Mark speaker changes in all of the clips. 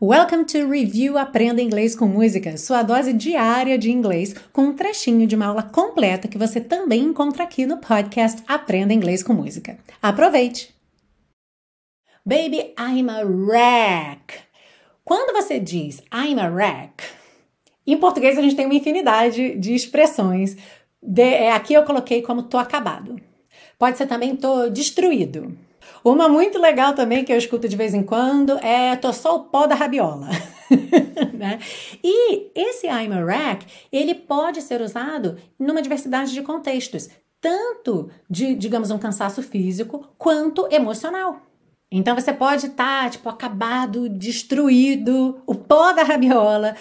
Speaker 1: Welcome to Review Aprenda Inglês com Música, sua dose diária de inglês, com um trechinho de uma aula completa que você também encontra aqui no podcast Aprenda Inglês com Música. Aproveite! Baby, I'm a wreck. Quando você diz I'm a wreck, em português a gente tem uma infinidade de expressões. De, é, aqui eu coloquei como tô acabado. Pode ser também tô destruído. Uma muito legal também que eu escuto de vez em quando é tô só o pó da rabiola. né? E esse I'm a wreck, ele pode ser usado numa diversidade de contextos, tanto de, digamos, um cansaço físico quanto emocional. Então você pode estar, tá, tipo, acabado, destruído, o pó da rabiola,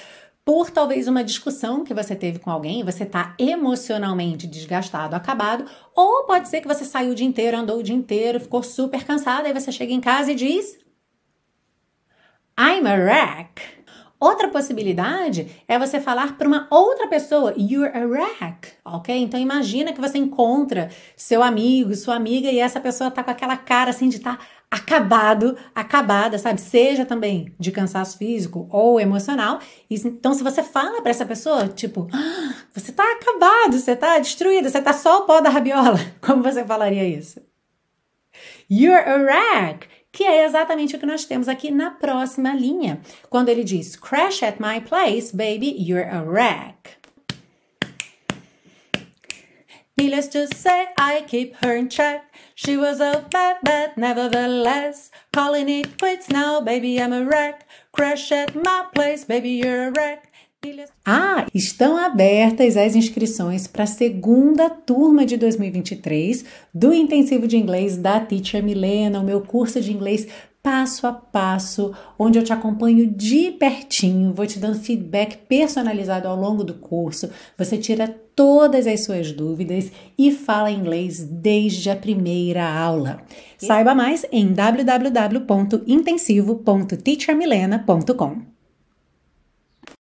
Speaker 1: por talvez uma discussão que você teve com alguém, você está emocionalmente desgastado, acabado, ou pode ser que você saiu o dia inteiro, andou o dia inteiro, ficou super cansado, aí você chega em casa e diz: I'm a wreck. Outra possibilidade é você falar para uma outra pessoa, you're a wreck, ok? Então imagina que você encontra seu amigo, sua amiga e essa pessoa tá com aquela cara assim de estar tá acabado, acabada, sabe? Seja também de cansaço físico ou emocional. Então, se você fala para essa pessoa, tipo, ah, você tá acabado, você tá destruído, você tá só o pó da rabiola, como você falaria isso? You're a wreck, que é exatamente o que nós temos aqui na próxima linha. Quando ele diz, crash at my place, baby, you're a wreck. Needless to say, I keep her in check. She was a bad, bad, nevertheless. Calling it quits now, baby, I'm a wreck. Crash at my place, baby, you're a wreck. Ah, estão abertas as inscrições para a segunda turma de 2023 do Intensivo de Inglês da Teacher Milena, o meu curso de inglês passo a passo, onde eu te acompanho de pertinho, vou te dando feedback personalizado ao longo do curso. Você tira todas as suas dúvidas e fala inglês desde a primeira aula. Saiba mais em www.intensivo.teachermilena.com.